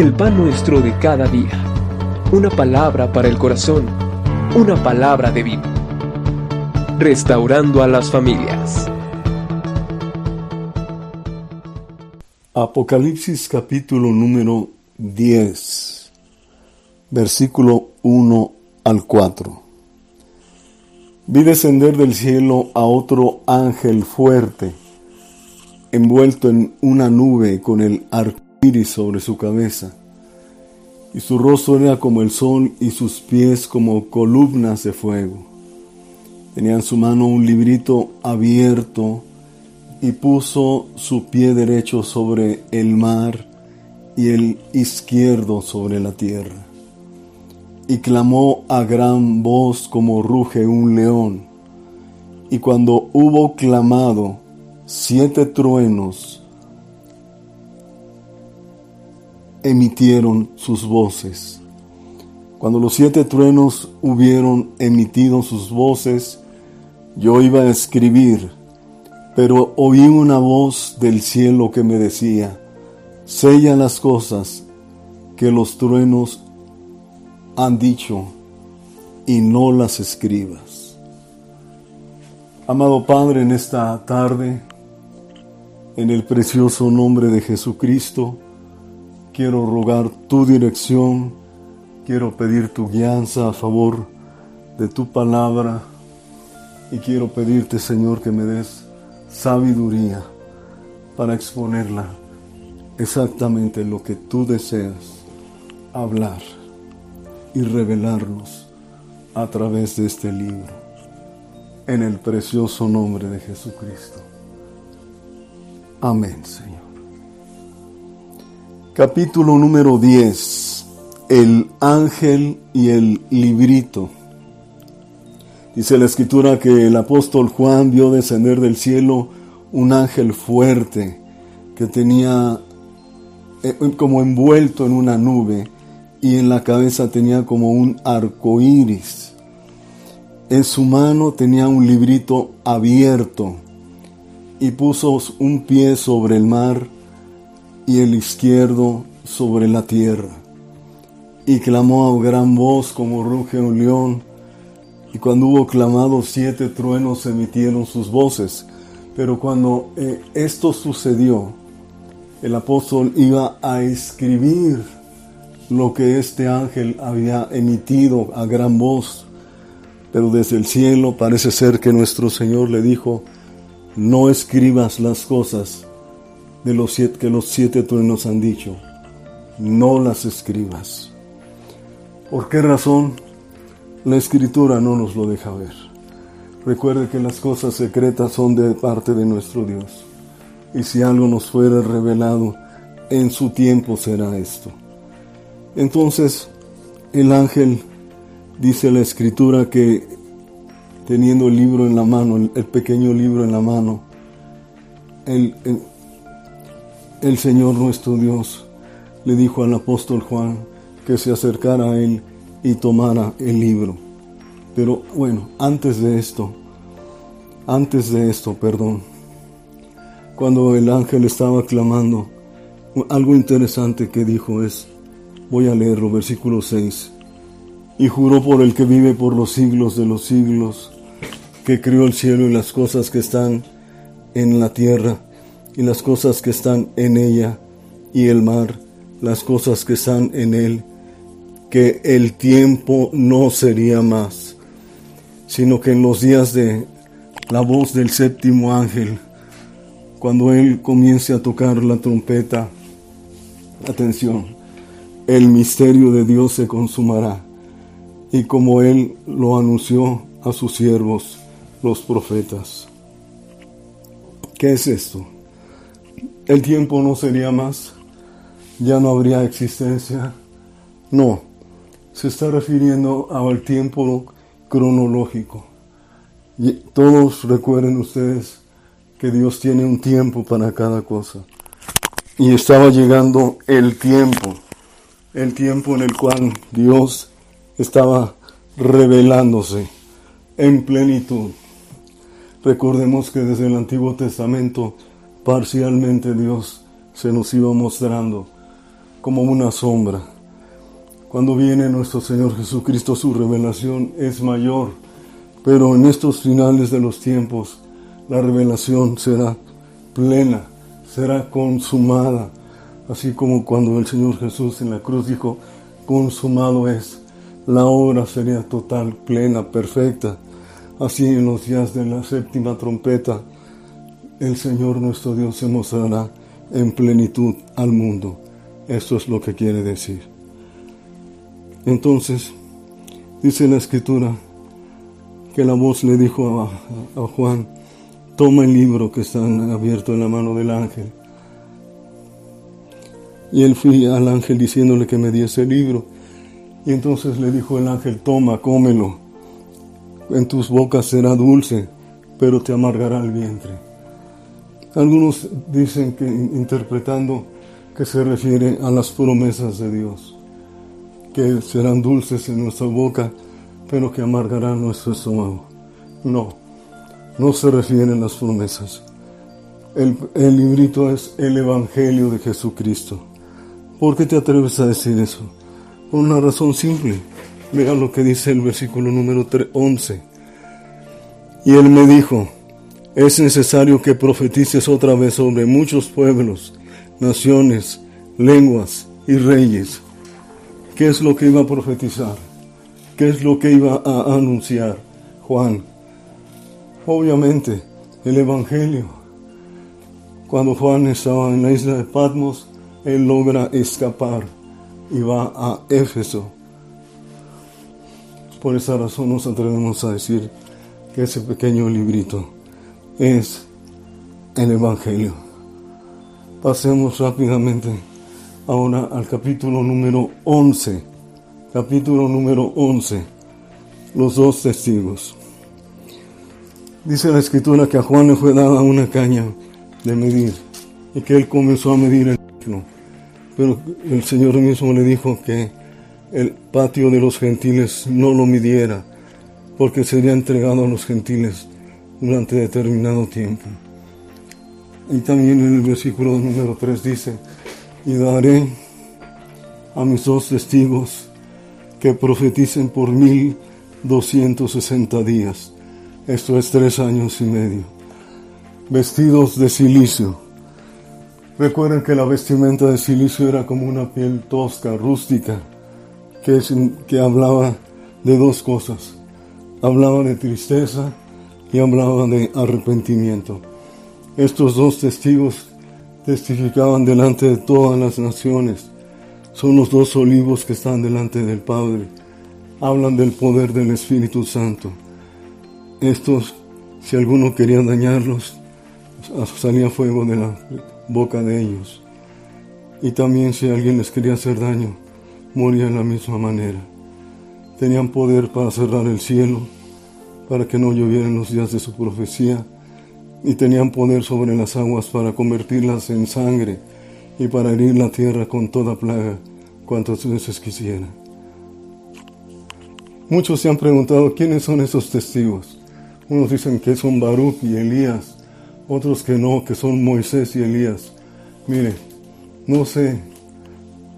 el pan nuestro de cada día. Una palabra para el corazón, una palabra de vida. Restaurando a las familias. Apocalipsis capítulo número 10, versículo 1 al 4. Vi descender del cielo a otro ángel fuerte, envuelto en una nube con el arco iris sobre su cabeza, y su rostro era como el sol y sus pies como columnas de fuego. Tenía en su mano un librito abierto y puso su pie derecho sobre el mar y el izquierdo sobre la tierra. Y clamó a gran voz como ruge un león. Y cuando hubo clamado, siete truenos emitieron sus voces. Cuando los siete truenos hubieron emitido sus voces, yo iba a escribir, pero oí una voz del cielo que me decía, sella las cosas que los truenos han dicho y no las escribas. Amado Padre, en esta tarde, en el precioso nombre de Jesucristo, quiero rogar tu dirección, quiero pedir tu guianza a favor de tu palabra y quiero pedirte, Señor, que me des sabiduría para exponerla exactamente lo que tú deseas hablar y revelarnos a través de este libro, en el precioso nombre de Jesucristo. Amén, Señor. Capítulo número 10. El ángel y el librito. Dice la escritura que el apóstol Juan vio descender del cielo un ángel fuerte que tenía eh, como envuelto en una nube y en la cabeza tenía como un arco iris. En su mano tenía un librito abierto y puso un pie sobre el mar y el izquierdo sobre la tierra. Y clamó a gran voz como ruge un león. Y cuando hubo clamado, siete truenos emitieron sus voces. Pero cuando eh, esto sucedió, el apóstol iba a escribir lo que este ángel había emitido a gran voz. Pero desde el cielo parece ser que nuestro Señor le dijo, no escribas las cosas de los siete, que los siete truenos han dicho, no las escribas. ¿Por qué razón? La escritura no nos lo deja ver. Recuerde que las cosas secretas son de parte de nuestro Dios. Y si algo nos fuera revelado, en su tiempo será esto. Entonces, el ángel dice la escritura que teniendo el libro en la mano, el, pequeño libro en la mano, el, el Señor nuestro Dios le dijo al apóstol Juan que se acercara a él y tomara el libro. Pero bueno, antes de esto, antes de esto, perdón, cuando el ángel estaba clamando, algo interesante que dijo es, voy a leerlo, versículo 6, y juró por el que vive por los siglos de los siglos, que crió el cielo y las cosas que están en la tierra y las cosas que están en ella, y el mar, las cosas que están en él, que el tiempo no sería más, sino que en los días de la voz del séptimo ángel, cuando él comience a tocar la trompeta, atención, el misterio de Dios se consumará, y como él lo anunció a sus siervos, los profetas. ¿Qué es esto? El tiempo no sería más, ya no habría existencia. No, se está refiriendo al tiempo cronológico. Y todos recuerden ustedes que Dios tiene un tiempo para cada cosa. Y estaba llegando el tiempo, el tiempo en el cual Dios estaba revelándose en plenitud. Recordemos que desde el Antiguo Testamento parcialmente Dios se nos iba mostrando, como una sombra. Cuando viene nuestro Señor Jesucristo, su revelación es mayor, pero en estos finales de los tiempos, la revelación será plena, será consumada, así como cuando el Señor Jesús en la cruz dijo, consumado es, la obra sería total, plena, perfecta. Así en los días de la séptima trompeta, el Señor nuestro Dios se mostrará en plenitud al mundo. Esto es lo que quiere decir. Entonces, dice la escritura que la voz le dijo a, Juan, toma el libro que está abierto en la mano del ángel. Y él fui al ángel diciéndole que me diese el libro. Y entonces le dijo el ángel, toma, cómelo. En tus bocas será dulce, pero te amargará el vientre. Algunos dicen que interpretando que se refiere a las promesas de Dios, que serán dulces en nuestra boca, pero que amargarán nuestro estómago. No, no se refieren las promesas. El, el librito es el Evangelio de Jesucristo. ¿Por qué te atreves a decir eso? Por una razón simple. Mira lo que dice el versículo número 11. Y él me dijo, es necesario que profetices otra vez sobre muchos pueblos, naciones, lenguas y reyes. ¿Qué es lo que iba a profetizar? ¿Qué es lo que iba a anunciar Juan? Obviamente, el Evangelio. Cuando Juan estaba en la isla de Patmos, él logra escapar y va a Éfeso. Por esa razón nos atrevemos a decir que ese pequeño librito es el Evangelio. Pasemos rápidamente ahora al capítulo número 11. Capítulo número 11. Los dos testigos. Dice la escritura que a Juan le fue dada una caña de medir y que él comenzó a medir el pero el Señor mismo le dijo que el patio de los gentiles no lo midiera, porque sería entregado a los gentiles durante determinado tiempo. Y también en el versículo número 3 dice, y daré a mis dos testigos que profeticen por mil doscientos sesenta días, esto es tres años y medio, vestidos de silicio Recuerden que la vestimenta de silicio era como una piel tosca, rústica, que, que hablaba de dos cosas. Hablaba de tristeza y hablaba de arrepentimiento. Estos dos testigos testificaban delante de todas las naciones. Son los dos olivos que están delante del Padre. Hablan del poder del Espíritu Santo. Estos, si alguno quería dañarlos, salía fuego de la boca de ellos. Y también si alguien les quería hacer daño, moría de la misma manera. Tenían poder para cerrar el cielo, para que no lloviera en los días de su profecía, y tenían poder sobre las aguas para convertirlas en sangre y para herir la tierra con toda plaga cuantas veces quisieran. Muchos se han preguntado quiénes son esos testigos. Unos dicen que son Baruch y Elías, otros que no, que son Moisés y Elías. Mire, no se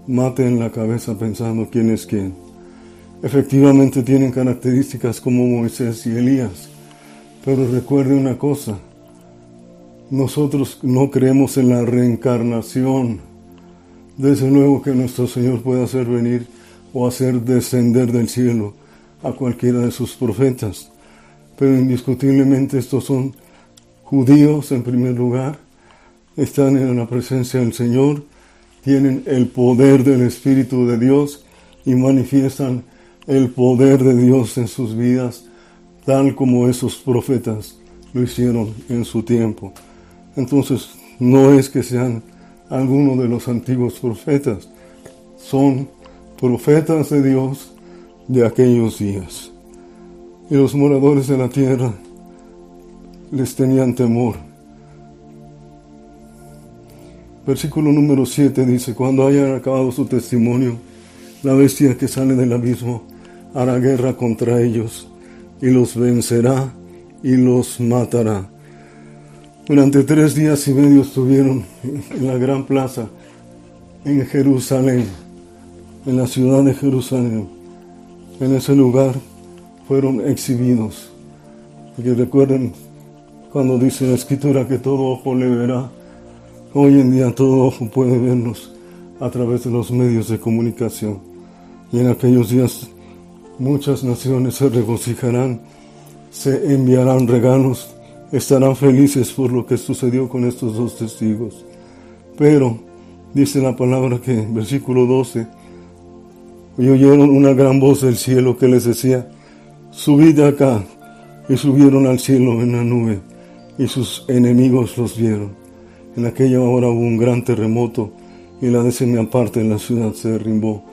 maten la cabeza pensando quién es quién. Efectivamente tienen características como Moisés y Elías, pero recuerde una cosa, nosotros no creemos en la reencarnación. Desde luego que nuestro Señor puede hacer venir o hacer descender del cielo a cualquiera de sus profetas, pero indiscutiblemente estos son judíos en primer lugar, están en la presencia del Señor, tienen el poder del Espíritu de Dios y manifiestan el poder de Dios en sus vidas, tal como esos profetas lo hicieron en su tiempo. Entonces, no es que sean algunos de los antiguos profetas, son profetas de Dios de aquellos días. Y los moradores de la tierra les tenían temor. Versículo número 7 dice, cuando hayan acabado su testimonio, la bestia que sale del abismo hará guerra contra ellos y los vencerá y los matará. Durante tres días y medio estuvieron en la gran plaza en Jerusalén, en la ciudad de Jerusalén. En ese lugar fueron exhibidos. Y recuerden cuando dice la escritura que todo ojo le verá. Hoy en día todo ojo puede vernos a través de los medios de comunicación. Y en aquellos días muchas naciones se regocijarán, se enviarán regalos, estarán felices por lo que sucedió con estos dos testigos. Pero dice la palabra que, versículo 12, y oyeron una gran voz del cielo que les decía, subid acá, y subieron al cielo en la nube, y sus enemigos los vieron. En aquella hora hubo un gran terremoto, y la décima parte de la ciudad se derrimbó,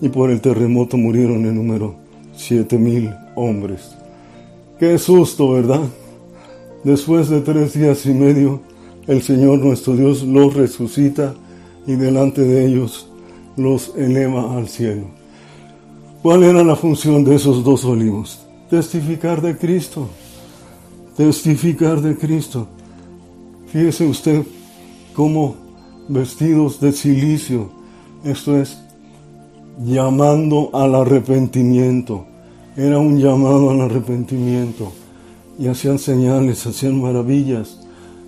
y por el terremoto murieron en número siete mil hombres. Qué susto, ¿verdad? Después de tres días y medio, el Señor nuestro Dios los resucita y delante de ellos los eleva al cielo. ¿Cuál era la función de esos dos olivos? Testificar de Cristo. Testificar de Cristo. Fíjese usted cómo vestidos de silicio, esto es, llamando al arrepentimiento. Era un llamado al arrepentimiento. Y hacían señales, hacían maravillas,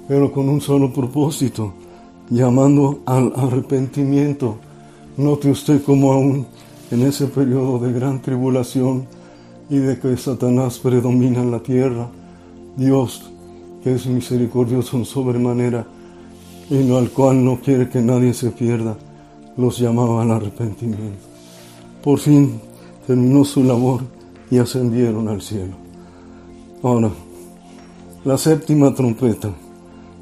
pero con un solo propósito, llamando al arrepentimiento. Note usted cómo aún en ese periodo de gran tribulación y de que Satanás predomina en la tierra, Dios, que es misericordioso en sobremanera y al cual no quiere que nadie se pierda, los llamaba al arrepentimiento. Por fin terminó su labor y ascendieron al cielo. Ahora, la séptima trompeta.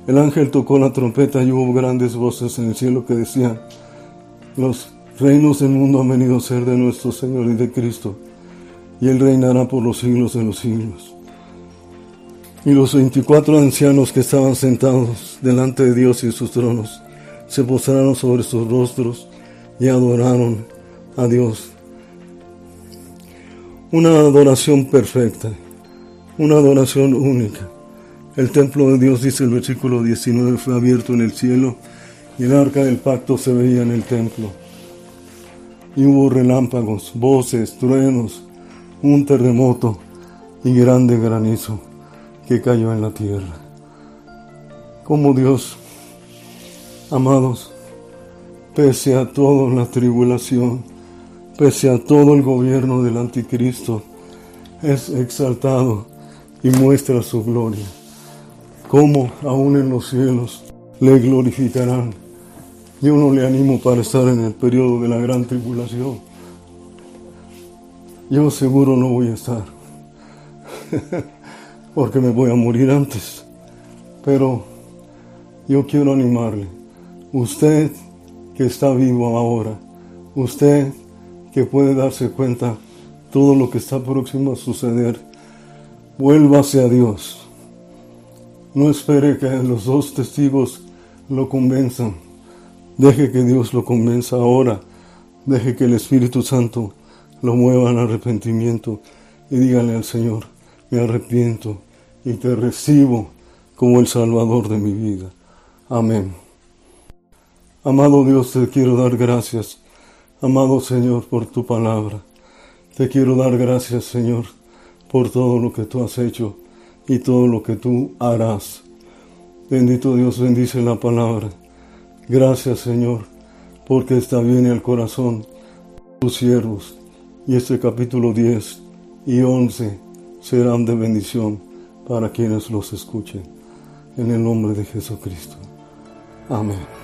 El ángel tocó la trompeta y hubo grandes voces en el cielo que decían, los reinos del mundo han venido a ser de nuestro Señor y de Cristo, y Él reinará por los siglos de los siglos. Y los veinticuatro ancianos que estaban sentados delante de Dios y sus tronos se postraron sobre sus rostros y adoraron a Dios. Una adoración perfecta, una adoración única. El templo de Dios, dice el versículo 19, fue abierto en el cielo y el arca del pacto se veía en el templo. Y hubo relámpagos, voces, truenos, un terremoto y grande granizo que cayó en la tierra. Como Dios, amados, pese a toda la tribulación, pese a todo el gobierno del anticristo, es exaltado y muestra su gloria como aún en los cielos le glorificarán. Yo no le animo para estar en el periodo de la gran tribulación. Yo seguro no voy a estar, porque me voy a morir antes. Pero yo quiero animarle. Usted que está vivo ahora, usted que puede darse cuenta todo lo que está próximo a suceder, vuélvase a Dios no espere que los dos testigos lo convenzan. Deje que Dios lo convenza ahora. Deje que el Espíritu Santo lo mueva al arrepentimiento y dígale al Señor, me arrepiento y te recibo como el Salvador de mi vida. Amén. Amado Dios, te quiero dar gracias. Amado Señor, por tu palabra. Te quiero dar gracias, Señor, por todo lo que tú has hecho y todo lo que tú harás. Bendito Dios, bendice la palabra. Gracias Señor, porque está bien el corazón tus siervos. Y este capítulo 10 y 11 serán de bendición para quienes los escuchen. En el nombre de Jesucristo. Amén.